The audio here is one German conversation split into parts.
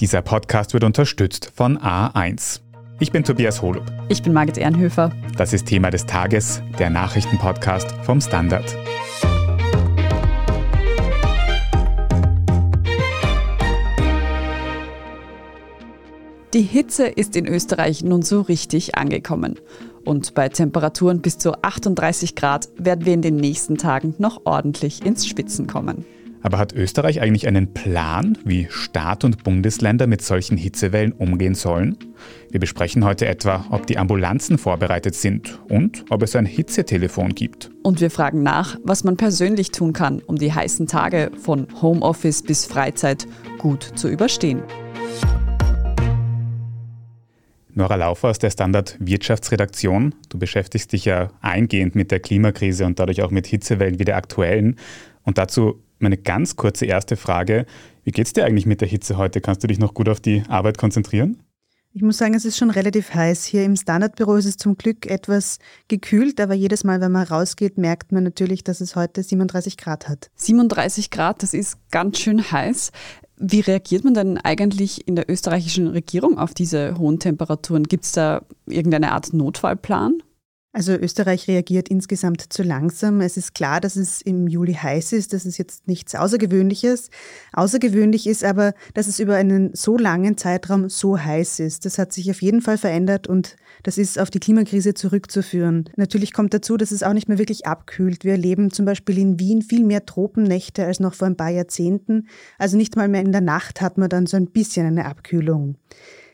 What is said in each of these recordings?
Dieser Podcast wird unterstützt von A1. Ich bin Tobias Holub. Ich bin Margit Ehrenhöfer. Das ist Thema des Tages, der Nachrichtenpodcast vom Standard. Die Hitze ist in Österreich nun so richtig angekommen. Und bei Temperaturen bis zu 38 Grad werden wir in den nächsten Tagen noch ordentlich ins Spitzen kommen. Aber hat Österreich eigentlich einen Plan, wie Staat und Bundesländer mit solchen Hitzewellen umgehen sollen? Wir besprechen heute etwa, ob die Ambulanzen vorbereitet sind und ob es ein Hitzetelefon gibt. Und wir fragen nach, was man persönlich tun kann, um die heißen Tage von Homeoffice bis Freizeit gut zu überstehen. Nora Laufer aus der Standard Wirtschaftsredaktion. Du beschäftigst dich ja eingehend mit der Klimakrise und dadurch auch mit Hitzewellen wie der aktuellen. Und dazu meine ganz kurze erste Frage. Wie geht es dir eigentlich mit der Hitze heute? Kannst du dich noch gut auf die Arbeit konzentrieren? Ich muss sagen, es ist schon relativ heiß. Hier im Standardbüro ist es zum Glück etwas gekühlt, aber jedes Mal, wenn man rausgeht, merkt man natürlich, dass es heute 37 Grad hat. 37 Grad, das ist ganz schön heiß. Wie reagiert man denn eigentlich in der österreichischen Regierung auf diese hohen Temperaturen? Gibt es da irgendeine Art Notfallplan? Also Österreich reagiert insgesamt zu langsam. Es ist klar, dass es im Juli heiß ist. Das ist jetzt nichts Außergewöhnliches. Außergewöhnlich ist aber, dass es über einen so langen Zeitraum so heiß ist. Das hat sich auf jeden Fall verändert und das ist auf die Klimakrise zurückzuführen. Natürlich kommt dazu, dass es auch nicht mehr wirklich abkühlt. Wir erleben zum Beispiel in Wien viel mehr Tropennächte als noch vor ein paar Jahrzehnten. Also nicht mal mehr in der Nacht hat man dann so ein bisschen eine Abkühlung.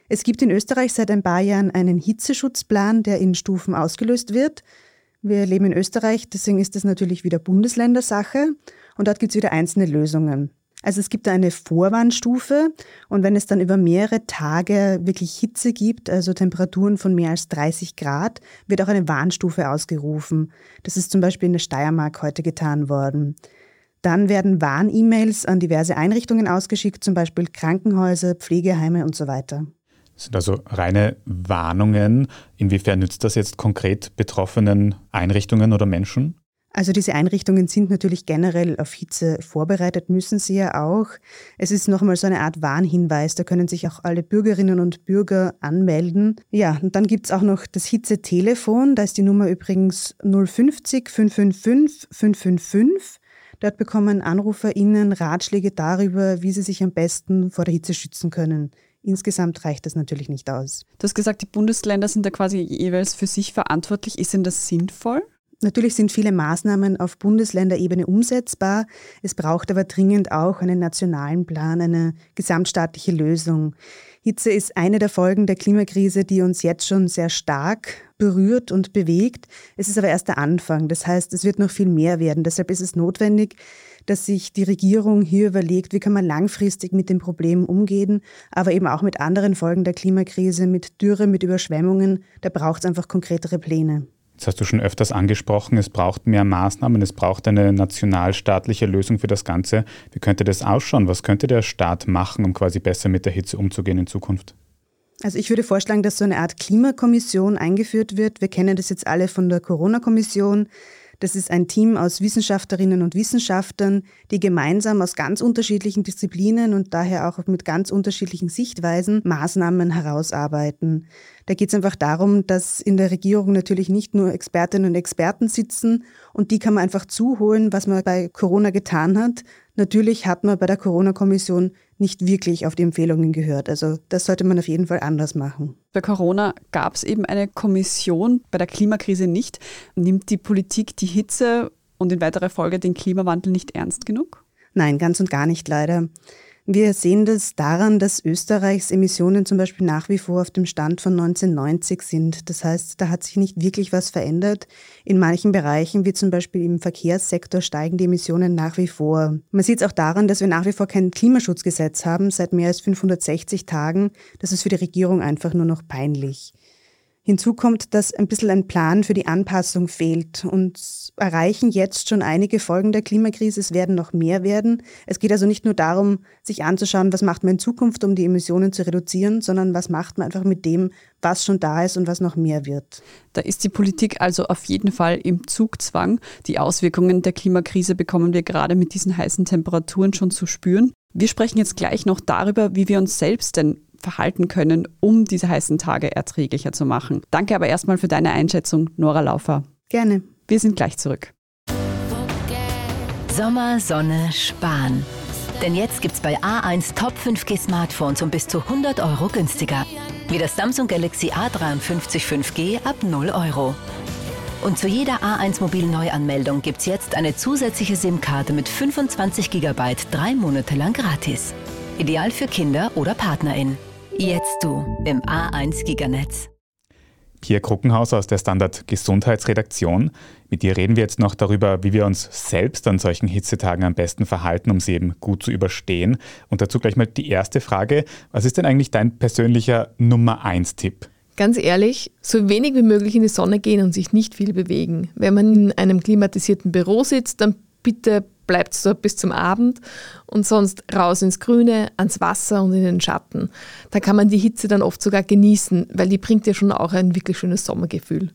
Es gibt in Österreich seit ein paar Jahren einen Hitzeschutzplan, der in Stufen ausgelöst wird. Wir leben in Österreich, deswegen ist das natürlich wieder Bundesländersache und dort gibt es wieder einzelne Lösungen. Also es gibt eine Vorwarnstufe und wenn es dann über mehrere Tage wirklich Hitze gibt, also Temperaturen von mehr als 30 Grad, wird auch eine Warnstufe ausgerufen. Das ist zum Beispiel in der Steiermark heute getan worden. Dann werden Warn-E-Mails an diverse Einrichtungen ausgeschickt, zum Beispiel Krankenhäuser, Pflegeheime und so weiter. Das sind also reine Warnungen. Inwiefern nützt das jetzt konkret betroffenen Einrichtungen oder Menschen? Also diese Einrichtungen sind natürlich generell auf Hitze vorbereitet, müssen sie ja auch. Es ist nochmal so eine Art Warnhinweis, da können sich auch alle Bürgerinnen und Bürger anmelden. Ja, und dann gibt es auch noch das Hitze-Telefon, da ist die Nummer übrigens 050 555 555. Dort bekommen AnruferInnen Ratschläge darüber, wie sie sich am besten vor der Hitze schützen können. Insgesamt reicht das natürlich nicht aus. Du hast gesagt, die Bundesländer sind da quasi jeweils für sich verantwortlich. Ist denn das sinnvoll? Natürlich sind viele Maßnahmen auf Bundesländerebene umsetzbar. Es braucht aber dringend auch einen nationalen Plan, eine gesamtstaatliche Lösung. Hitze ist eine der Folgen der Klimakrise, die uns jetzt schon sehr stark berührt und bewegt. Es ist aber erst der Anfang. Das heißt, es wird noch viel mehr werden. Deshalb ist es notwendig, dass sich die Regierung hier überlegt, wie kann man langfristig mit dem Problem umgehen, aber eben auch mit anderen Folgen der Klimakrise, mit Dürre, mit Überschwemmungen. Da braucht es einfach konkretere Pläne. Jetzt hast du schon öfters angesprochen, es braucht mehr Maßnahmen, es braucht eine nationalstaatliche Lösung für das Ganze. Wie könnte das ausschauen? Was könnte der Staat machen, um quasi besser mit der Hitze umzugehen in Zukunft? Also ich würde vorschlagen, dass so eine Art Klimakommission eingeführt wird. Wir kennen das jetzt alle von der Corona-Kommission. Das ist ein Team aus Wissenschaftlerinnen und Wissenschaftlern, die gemeinsam aus ganz unterschiedlichen Disziplinen und daher auch mit ganz unterschiedlichen Sichtweisen Maßnahmen herausarbeiten. Da geht es einfach darum, dass in der Regierung natürlich nicht nur Expertinnen und Experten sitzen und die kann man einfach zuholen, was man bei Corona getan hat. Natürlich hat man bei der Corona-Kommission nicht wirklich auf die Empfehlungen gehört. Also das sollte man auf jeden Fall anders machen. Bei Corona gab es eben eine Kommission, bei der Klimakrise nicht. Nimmt die Politik die Hitze und in weiterer Folge den Klimawandel nicht ernst genug? Nein, ganz und gar nicht leider. Wir sehen das daran, dass Österreichs Emissionen zum Beispiel nach wie vor auf dem Stand von 1990 sind. Das heißt, da hat sich nicht wirklich was verändert. In manchen Bereichen, wie zum Beispiel im Verkehrssektor, steigen die Emissionen nach wie vor. Man sieht es auch daran, dass wir nach wie vor kein Klimaschutzgesetz haben, seit mehr als 560 Tagen. Das ist für die Regierung einfach nur noch peinlich. Hinzu kommt, dass ein bisschen ein Plan für die Anpassung fehlt und erreichen jetzt schon einige Folgen der Klimakrise. Es werden noch mehr werden. Es geht also nicht nur darum, sich anzuschauen, was macht man in Zukunft, um die Emissionen zu reduzieren, sondern was macht man einfach mit dem, was schon da ist und was noch mehr wird. Da ist die Politik also auf jeden Fall im Zugzwang. Die Auswirkungen der Klimakrise bekommen wir gerade mit diesen heißen Temperaturen schon zu spüren. Wir sprechen jetzt gleich noch darüber, wie wir uns selbst denn verhalten können, um diese heißen Tage erträglicher zu machen. Danke aber erstmal für deine Einschätzung, Nora Laufer. Gerne. Wir sind gleich zurück. Sommer, Sonne, Sparen. Denn jetzt gibt's bei A1 Top 5G Smartphones um bis zu 100 Euro günstiger. Wie das Samsung Galaxy A53 5G ab 0 Euro. Und zu jeder A1 Mobil-Neuanmeldung gibt's jetzt eine zusätzliche SIM-Karte mit 25 GB drei Monate lang gratis. Ideal für Kinder oder PartnerInnen. Jetzt du im A1 Giganetz. Pierre Kruckenhaus aus der Standard Gesundheitsredaktion. Mit dir reden wir jetzt noch darüber, wie wir uns selbst an solchen Hitzetagen am besten verhalten, um sie eben gut zu überstehen. Und dazu gleich mal die erste Frage. Was ist denn eigentlich dein persönlicher Nummer 1 Tipp? Ganz ehrlich, so wenig wie möglich in die Sonne gehen und sich nicht viel bewegen. Wenn man in einem klimatisierten Büro sitzt, dann bitte bleibt es dort bis zum Abend und sonst raus ins Grüne, ans Wasser und in den Schatten. Da kann man die Hitze dann oft sogar genießen, weil die bringt ja schon auch ein wirklich schönes Sommergefühl.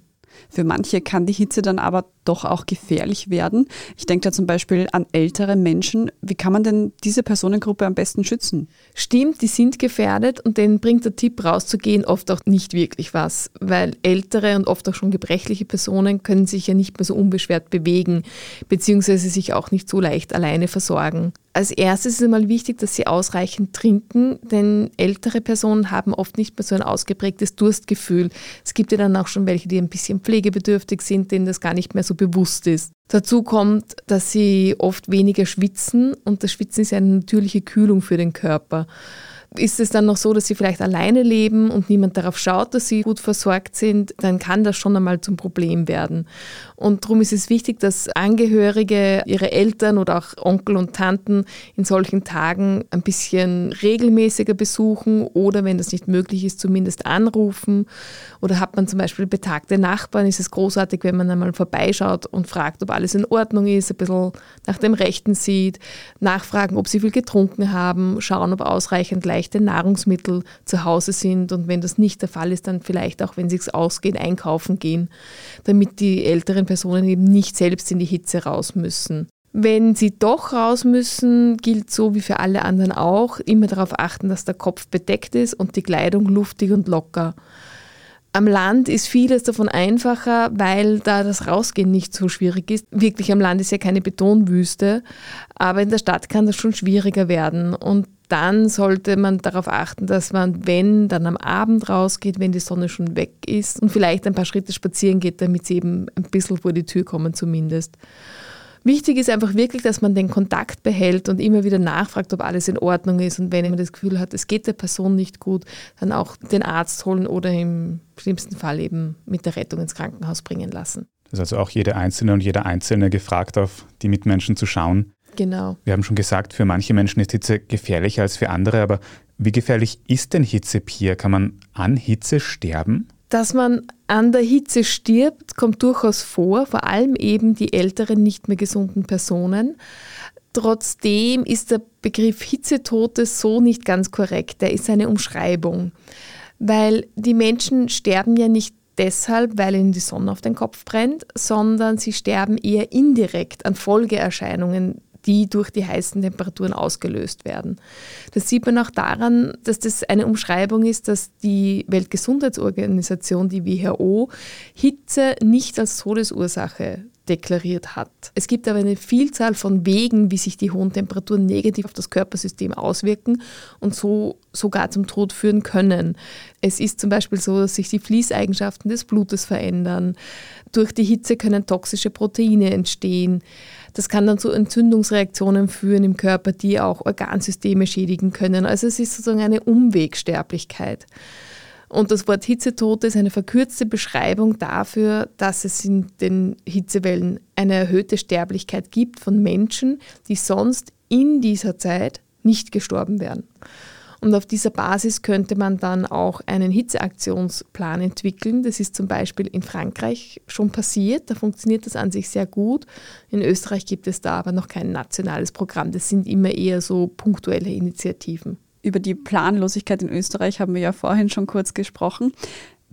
Für manche kann die Hitze dann aber doch auch gefährlich werden. Ich denke da zum Beispiel an ältere Menschen. Wie kann man denn diese Personengruppe am besten schützen? Stimmt, die sind gefährdet und denen bringt der Tipp rauszugehen oft auch nicht wirklich was, weil ältere und oft auch schon gebrechliche Personen können sich ja nicht mehr so unbeschwert bewegen, beziehungsweise sich auch nicht so leicht alleine versorgen. Als erstes ist einmal wichtig, dass sie ausreichend trinken, denn ältere Personen haben oft nicht mehr so ein ausgeprägtes Durstgefühl. Es gibt ja dann auch schon welche, die ein bisschen pflegebedürftig sind, denen das gar nicht mehr so bewusst ist. Dazu kommt, dass sie oft weniger schwitzen und das Schwitzen ist eine natürliche Kühlung für den Körper ist es dann noch so, dass sie vielleicht alleine leben und niemand darauf schaut, dass sie gut versorgt sind, dann kann das schon einmal zum Problem werden. Und darum ist es wichtig, dass Angehörige ihre Eltern oder auch Onkel und Tanten in solchen Tagen ein bisschen regelmäßiger besuchen oder wenn das nicht möglich ist, zumindest anrufen. Oder hat man zum Beispiel betagte Nachbarn, ist es großartig, wenn man einmal vorbeischaut und fragt, ob alles in Ordnung ist, ein bisschen nach dem Rechten sieht, nachfragen, ob sie viel getrunken haben, schauen, ob ausreichend leicht leichte Nahrungsmittel zu Hause sind und wenn das nicht der Fall ist, dann vielleicht auch, wenn es sich ausgeht, einkaufen gehen, damit die älteren Personen eben nicht selbst in die Hitze raus müssen. Wenn sie doch raus müssen, gilt so wie für alle anderen auch, immer darauf achten, dass der Kopf bedeckt ist und die Kleidung luftig und locker. Am Land ist vieles davon einfacher, weil da das Rausgehen nicht so schwierig ist. Wirklich am Land ist ja keine Betonwüste, aber in der Stadt kann das schon schwieriger werden. Und dann sollte man darauf achten, dass man, wenn, dann am Abend rausgeht, wenn die Sonne schon weg ist und vielleicht ein paar Schritte spazieren geht, damit sie eben ein bisschen vor die Tür kommen zumindest. Wichtig ist einfach wirklich, dass man den Kontakt behält und immer wieder nachfragt, ob alles in Ordnung ist. Und wenn man das Gefühl hat, es geht der Person nicht gut, dann auch den Arzt holen oder im schlimmsten Fall eben mit der Rettung ins Krankenhaus bringen lassen. Das ist also auch jede Einzelne und jeder Einzelne gefragt, auf die Mitmenschen zu schauen, Genau. Wir haben schon gesagt, für manche Menschen ist Hitze gefährlicher als für andere, aber wie gefährlich ist denn Hitze, Pia? Kann man an Hitze sterben? Dass man an der Hitze stirbt, kommt durchaus vor, vor allem eben die älteren, nicht mehr gesunden Personen. Trotzdem ist der Begriff Hitzetote so nicht ganz korrekt. Der ist eine Umschreibung, weil die Menschen sterben ja nicht deshalb, weil ihnen die Sonne auf den Kopf brennt, sondern sie sterben eher indirekt an Folgeerscheinungen die durch die heißen Temperaturen ausgelöst werden. Das sieht man auch daran, dass das eine Umschreibung ist, dass die Weltgesundheitsorganisation, die WHO, Hitze nicht als Todesursache deklariert hat. Es gibt aber eine Vielzahl von Wegen, wie sich die hohen Temperaturen negativ auf das Körpersystem auswirken und so sogar zum Tod führen können. Es ist zum Beispiel so, dass sich die Fließeigenschaften des Blutes verändern. Durch die Hitze können toxische Proteine entstehen. Das kann dann zu Entzündungsreaktionen führen im Körper, die auch Organsysteme schädigen können. Also es ist sozusagen eine Umwegsterblichkeit. Und das Wort Hitzetote ist eine verkürzte Beschreibung dafür, dass es in den Hitzewellen eine erhöhte Sterblichkeit gibt von Menschen, die sonst in dieser Zeit nicht gestorben wären. Und auf dieser Basis könnte man dann auch einen Hitzeaktionsplan entwickeln. Das ist zum Beispiel in Frankreich schon passiert. Da funktioniert das an sich sehr gut. In Österreich gibt es da aber noch kein nationales Programm. Das sind immer eher so punktuelle Initiativen. Über die Planlosigkeit in Österreich haben wir ja vorhin schon kurz gesprochen.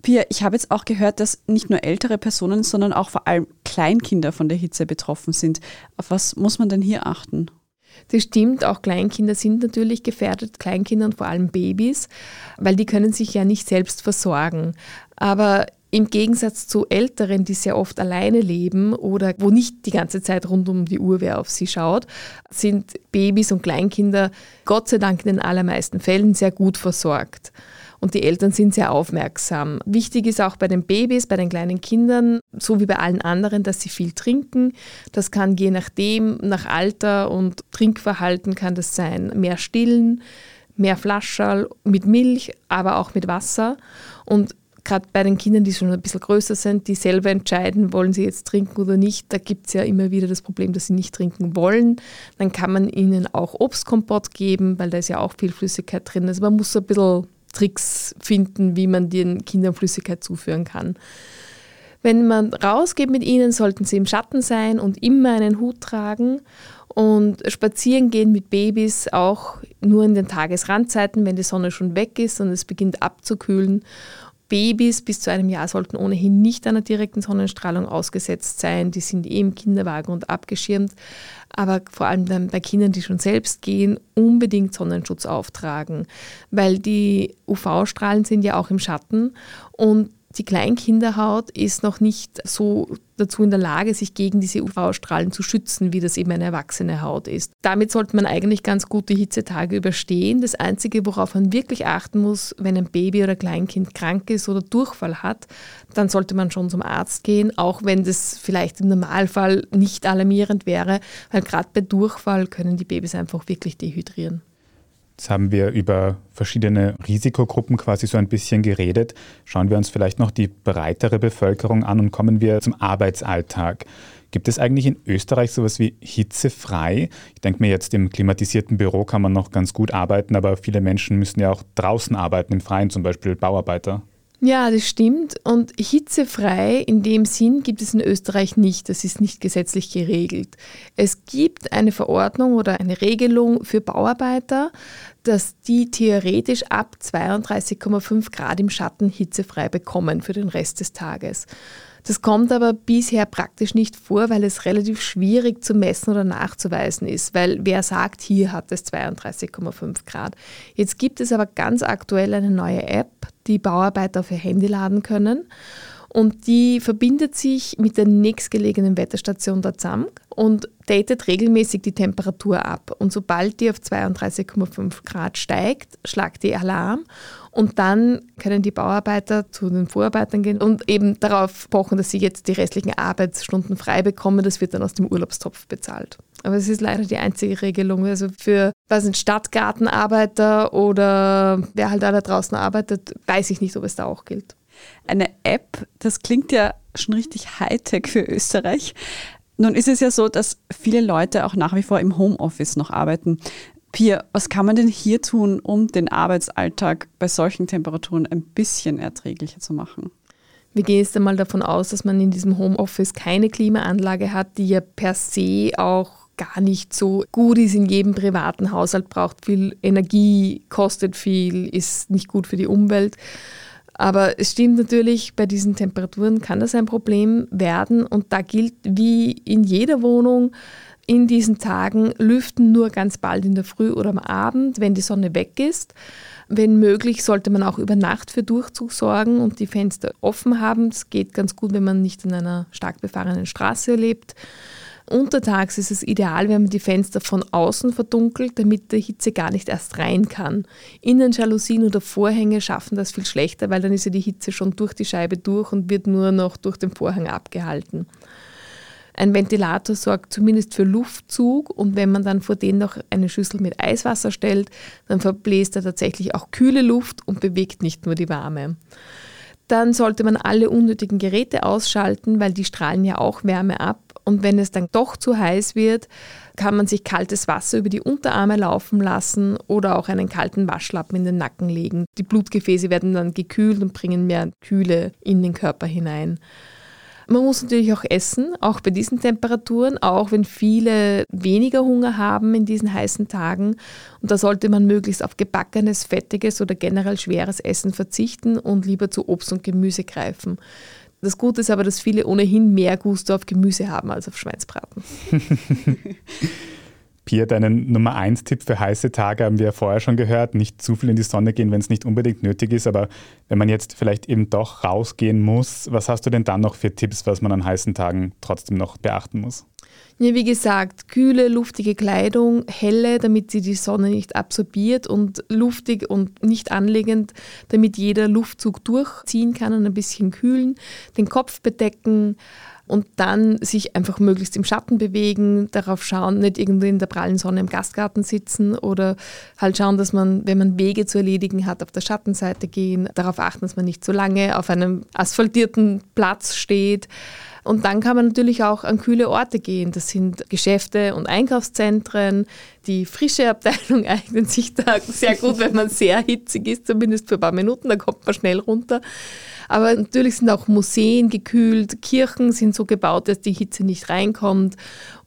Pia, ich habe jetzt auch gehört, dass nicht nur ältere Personen, sondern auch vor allem Kleinkinder von der Hitze betroffen sind. Auf was muss man denn hier achten? Das stimmt, auch Kleinkinder sind natürlich gefährdet, Kleinkinder und vor allem Babys, weil die können sich ja nicht selbst versorgen. Aber im Gegensatz zu Älteren, die sehr oft alleine leben oder wo nicht die ganze Zeit rund um die Uhr wer auf sie schaut, sind Babys und Kleinkinder Gott sei Dank in den allermeisten Fällen sehr gut versorgt. Und die Eltern sind sehr aufmerksam. Wichtig ist auch bei den Babys, bei den kleinen Kindern, so wie bei allen anderen, dass sie viel trinken. Das kann je nachdem, nach Alter und Trinkverhalten kann das sein, mehr stillen, mehr Flascherl mit Milch, aber auch mit Wasser. Und gerade bei den Kindern, die schon ein bisschen größer sind, die selber entscheiden, wollen sie jetzt trinken oder nicht, da gibt es ja immer wieder das Problem, dass sie nicht trinken wollen. Dann kann man ihnen auch Obstkompott geben, weil da ist ja auch viel Flüssigkeit drin. Also man muss so ein bisschen Tricks finden, wie man den Kindern Flüssigkeit zuführen kann. Wenn man rausgeht mit ihnen, sollten sie im Schatten sein und immer einen Hut tragen und spazieren gehen mit Babys auch nur in den Tagesrandzeiten, wenn die Sonne schon weg ist und es beginnt abzukühlen. Babys bis zu einem Jahr sollten ohnehin nicht einer direkten Sonnenstrahlung ausgesetzt sein. Die sind eh im Kinderwagen und abgeschirmt. Aber vor allem bei Kindern, die schon selbst gehen, unbedingt Sonnenschutz auftragen, weil die UV-Strahlen sind ja auch im Schatten und die Kleinkinderhaut ist noch nicht so dazu in der Lage, sich gegen diese UV-Strahlen zu schützen, wie das eben eine erwachsene Haut ist. Damit sollte man eigentlich ganz gut die Hitzetage überstehen. Das Einzige, worauf man wirklich achten muss, wenn ein Baby oder Kleinkind krank ist oder Durchfall hat, dann sollte man schon zum Arzt gehen, auch wenn das vielleicht im Normalfall nicht alarmierend wäre, weil gerade bei Durchfall können die Babys einfach wirklich dehydrieren. Jetzt haben wir über verschiedene Risikogruppen quasi so ein bisschen geredet. Schauen wir uns vielleicht noch die breitere Bevölkerung an und kommen wir zum Arbeitsalltag. Gibt es eigentlich in Österreich sowas wie hitzefrei? Ich denke mir jetzt, im klimatisierten Büro kann man noch ganz gut arbeiten, aber viele Menschen müssen ja auch draußen arbeiten, im Freien, zum Beispiel Bauarbeiter. Ja, das stimmt. Und hitzefrei in dem Sinn gibt es in Österreich nicht. Das ist nicht gesetzlich geregelt. Es gibt eine Verordnung oder eine Regelung für Bauarbeiter, dass die theoretisch ab 32,5 Grad im Schatten hitzefrei bekommen für den Rest des Tages. Das kommt aber bisher praktisch nicht vor, weil es relativ schwierig zu messen oder nachzuweisen ist, weil wer sagt, hier hat es 32,5 Grad. Jetzt gibt es aber ganz aktuell eine neue App, die Bauarbeiter ihr Handy laden können und die verbindet sich mit der nächstgelegenen Wetterstation der ZAMG und datet regelmäßig die Temperatur ab. Und sobald die auf 32,5 Grad steigt, schlagt die Alarm und dann können die Bauarbeiter zu den Vorarbeitern gehen und eben darauf pochen, dass sie jetzt die restlichen Arbeitsstunden frei bekommen. Das wird dann aus dem Urlaubstopf bezahlt. Aber es ist leider die einzige Regelung. Also für was sind Stadtgartenarbeiter oder wer halt da draußen arbeitet, weiß ich nicht, ob es da auch gilt eine App, das klingt ja schon richtig Hightech für Österreich. Nun ist es ja so, dass viele Leute auch nach wie vor im Homeoffice noch arbeiten. Pia, was kann man denn hier tun, um den Arbeitsalltag bei solchen Temperaturen ein bisschen erträglicher zu machen? Wir gehen jetzt einmal davon aus, dass man in diesem Homeoffice keine Klimaanlage hat, die ja per se auch gar nicht so gut ist in jedem privaten Haushalt, braucht viel Energie, kostet viel, ist nicht gut für die Umwelt. Aber es stimmt natürlich, bei diesen Temperaturen kann das ein Problem werden und da gilt wie in jeder Wohnung, in diesen Tagen lüften nur ganz bald in der Früh oder am Abend, wenn die Sonne weg ist. Wenn möglich, sollte man auch über Nacht für Durchzug sorgen und die Fenster offen haben. Das geht ganz gut, wenn man nicht in einer stark befahrenen Straße lebt. Untertags ist es ideal, wenn man die Fenster von außen verdunkelt, damit die Hitze gar nicht erst rein kann. Innenjalousien oder Vorhänge schaffen das viel schlechter, weil dann ist ja die Hitze schon durch die Scheibe durch und wird nur noch durch den Vorhang abgehalten. Ein Ventilator sorgt zumindest für Luftzug und wenn man dann vor den noch eine Schüssel mit Eiswasser stellt, dann verbläst er tatsächlich auch kühle Luft und bewegt nicht nur die warme. Dann sollte man alle unnötigen Geräte ausschalten, weil die strahlen ja auch Wärme ab und wenn es dann doch zu heiß wird, kann man sich kaltes Wasser über die Unterarme laufen lassen oder auch einen kalten Waschlappen in den Nacken legen. Die Blutgefäße werden dann gekühlt und bringen mehr Kühle in den Körper hinein. Man muss natürlich auch essen, auch bei diesen Temperaturen, auch wenn viele weniger Hunger haben in diesen heißen Tagen. Und da sollte man möglichst auf gebackenes, fettiges oder generell schweres Essen verzichten und lieber zu Obst und Gemüse greifen. Das Gute ist aber, dass viele ohnehin mehr Gusto auf Gemüse haben als auf Schweinsbraten. Pia, deinen Nummer 1 Tipp für heiße Tage haben wir ja vorher schon gehört. Nicht zu viel in die Sonne gehen, wenn es nicht unbedingt nötig ist. Aber wenn man jetzt vielleicht eben doch rausgehen muss, was hast du denn dann noch für Tipps, was man an heißen Tagen trotzdem noch beachten muss? Ja, wie gesagt, kühle, luftige Kleidung, helle, damit sie die Sonne nicht absorbiert und luftig und nicht anlegend, damit jeder Luftzug durchziehen kann und ein bisschen kühlen, den Kopf bedecken, und dann sich einfach möglichst im Schatten bewegen, darauf schauen, nicht irgendwie in der prallen Sonne im Gastgarten sitzen oder halt schauen, dass man, wenn man Wege zu erledigen hat, auf der Schattenseite gehen, darauf achten, dass man nicht zu lange auf einem asphaltierten Platz steht. Und dann kann man natürlich auch an kühle Orte gehen. Das sind Geschäfte und Einkaufszentren. Die frische Abteilung eignet sich da sehr gut, wenn man sehr hitzig ist, zumindest für ein paar Minuten, da kommt man schnell runter. Aber natürlich sind auch Museen gekühlt, Kirchen sind so gebaut, dass die Hitze nicht reinkommt.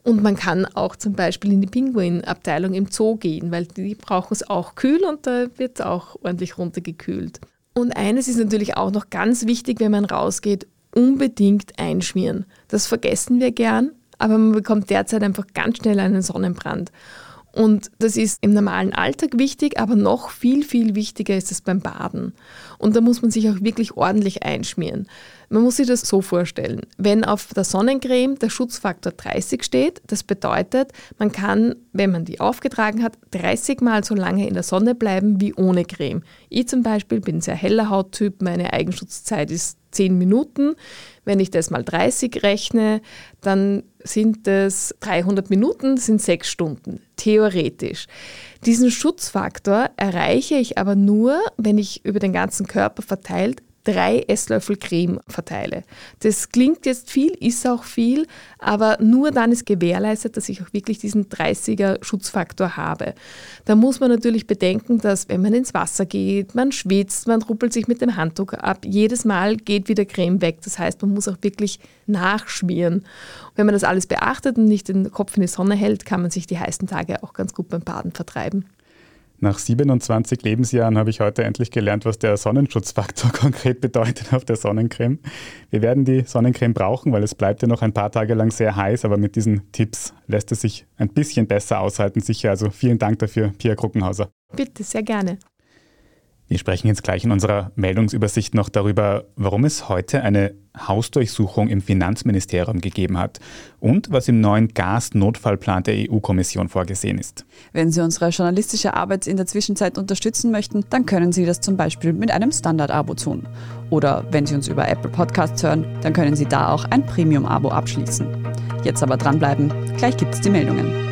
Und man kann auch zum Beispiel in die Pinguinabteilung im Zoo gehen, weil die brauchen es auch kühl und da wird es auch ordentlich runtergekühlt. Und eines ist natürlich auch noch ganz wichtig, wenn man rausgeht, unbedingt einschmieren. Das vergessen wir gern, aber man bekommt derzeit einfach ganz schnell einen Sonnenbrand. Und das ist im normalen Alltag wichtig, aber noch viel, viel wichtiger ist es beim Baden. Und da muss man sich auch wirklich ordentlich einschmieren. Man muss sich das so vorstellen. Wenn auf der Sonnencreme der Schutzfaktor 30 steht, das bedeutet, man kann, wenn man die aufgetragen hat, 30 Mal so lange in der Sonne bleiben wie ohne Creme. Ich zum Beispiel bin ein sehr heller Hauttyp, meine Eigenschutzzeit ist 10 Minuten. Wenn ich das mal 30 rechne, dann sind es 300 Minuten, sind 6 Stunden, theoretisch. Diesen Schutzfaktor erreiche ich aber nur, wenn ich über den ganzen Körper verteilt drei Esslöffel Creme verteile. Das klingt jetzt viel, ist auch viel, aber nur dann ist gewährleistet, dass ich auch wirklich diesen 30er Schutzfaktor habe. Da muss man natürlich bedenken, dass wenn man ins Wasser geht, man schwitzt, man ruppelt sich mit dem Handtuch ab, jedes Mal geht wieder Creme weg. Das heißt, man muss auch wirklich nachschmieren. Wenn man das alles beachtet und nicht den Kopf in die Sonne hält, kann man sich die heißen Tage auch ganz gut beim Baden vertreiben. Nach 27 Lebensjahren habe ich heute endlich gelernt, was der Sonnenschutzfaktor konkret bedeutet auf der Sonnencreme. Wir werden die Sonnencreme brauchen, weil es bleibt ja noch ein paar Tage lang sehr heiß, aber mit diesen Tipps lässt es sich ein bisschen besser aushalten, sicher. Also vielen Dank dafür, Pia Kruckenhauser. Bitte, sehr gerne. Wir sprechen jetzt gleich in unserer Meldungsübersicht noch darüber, warum es heute eine Hausdurchsuchung im Finanzministerium gegeben hat und was im neuen Gasnotfallplan der EU-Kommission vorgesehen ist. Wenn Sie unsere journalistische Arbeit in der Zwischenzeit unterstützen möchten, dann können Sie das zum Beispiel mit einem Standard-Abo tun. Oder wenn Sie uns über Apple Podcasts hören, dann können Sie da auch ein Premium-Abo abschließen. Jetzt aber dranbleiben, gleich gibt es die Meldungen.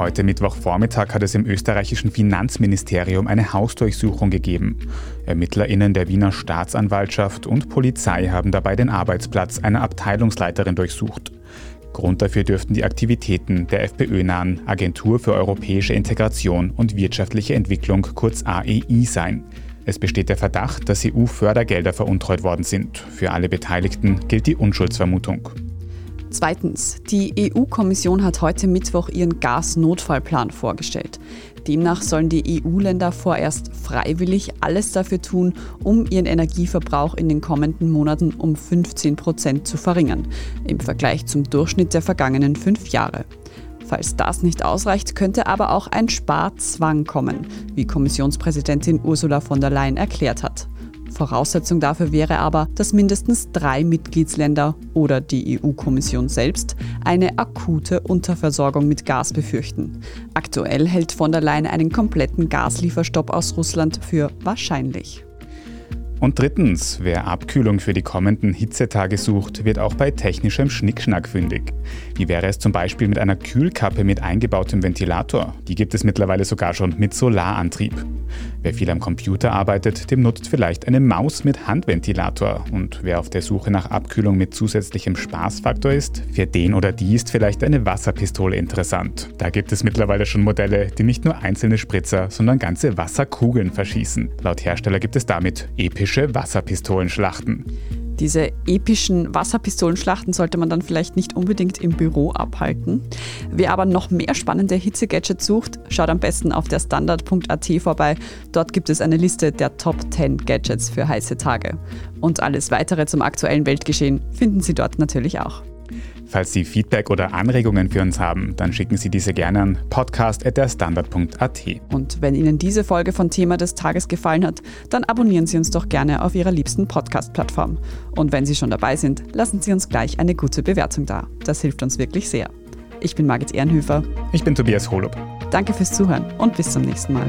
Heute Mittwochvormittag hat es im österreichischen Finanzministerium eine Hausdurchsuchung gegeben. ErmittlerInnen der Wiener Staatsanwaltschaft und Polizei haben dabei den Arbeitsplatz einer Abteilungsleiterin durchsucht. Grund dafür dürften die Aktivitäten der FPÖ-nahen Agentur für europäische Integration und wirtschaftliche Entwicklung, kurz AEI, sein. Es besteht der Verdacht, dass EU-Fördergelder veruntreut worden sind. Für alle Beteiligten gilt die Unschuldsvermutung. Zweitens, die EU-Kommission hat heute Mittwoch ihren Gasnotfallplan vorgestellt. Demnach sollen die EU-Länder vorerst freiwillig alles dafür tun, um ihren Energieverbrauch in den kommenden Monaten um 15 Prozent zu verringern, im Vergleich zum Durchschnitt der vergangenen fünf Jahre. Falls das nicht ausreicht, könnte aber auch ein Sparzwang kommen, wie Kommissionspräsidentin Ursula von der Leyen erklärt hat. Voraussetzung dafür wäre aber, dass mindestens drei Mitgliedsländer oder die EU-Kommission selbst eine akute Unterversorgung mit Gas befürchten. Aktuell hält von der Leyen einen kompletten Gaslieferstopp aus Russland für wahrscheinlich. Und drittens, wer Abkühlung für die kommenden Hitzetage sucht, wird auch bei technischem Schnickschnack fündig. Wie wäre es zum Beispiel mit einer Kühlkappe mit eingebautem Ventilator? Die gibt es mittlerweile sogar schon mit Solarantrieb. Wer viel am Computer arbeitet, dem nutzt vielleicht eine Maus mit Handventilator. Und wer auf der Suche nach Abkühlung mit zusätzlichem Spaßfaktor ist, für den oder die ist vielleicht eine Wasserpistole interessant. Da gibt es mittlerweile schon Modelle, die nicht nur einzelne Spritzer, sondern ganze Wasserkugeln verschießen. Laut Hersteller gibt es damit epische Wasserpistolenschlachten. Diese epischen Wasserpistolenschlachten sollte man dann vielleicht nicht unbedingt im Büro abhalten. Wer aber noch mehr spannende Hitze-Gadgets sucht, schaut am besten auf der Standard.at vorbei. Dort gibt es eine Liste der Top 10 Gadgets für heiße Tage. Und alles weitere zum aktuellen Weltgeschehen finden Sie dort natürlich auch. Falls Sie Feedback oder Anregungen für uns haben, dann schicken Sie diese gerne an podcast.derstandard.at. Und wenn Ihnen diese Folge von Thema des Tages gefallen hat, dann abonnieren Sie uns doch gerne auf Ihrer liebsten Podcast-Plattform. Und wenn Sie schon dabei sind, lassen Sie uns gleich eine gute Bewertung da. Das hilft uns wirklich sehr. Ich bin Margit Ehrenhöfer. Ich bin Tobias Holub. Danke fürs Zuhören und bis zum nächsten Mal.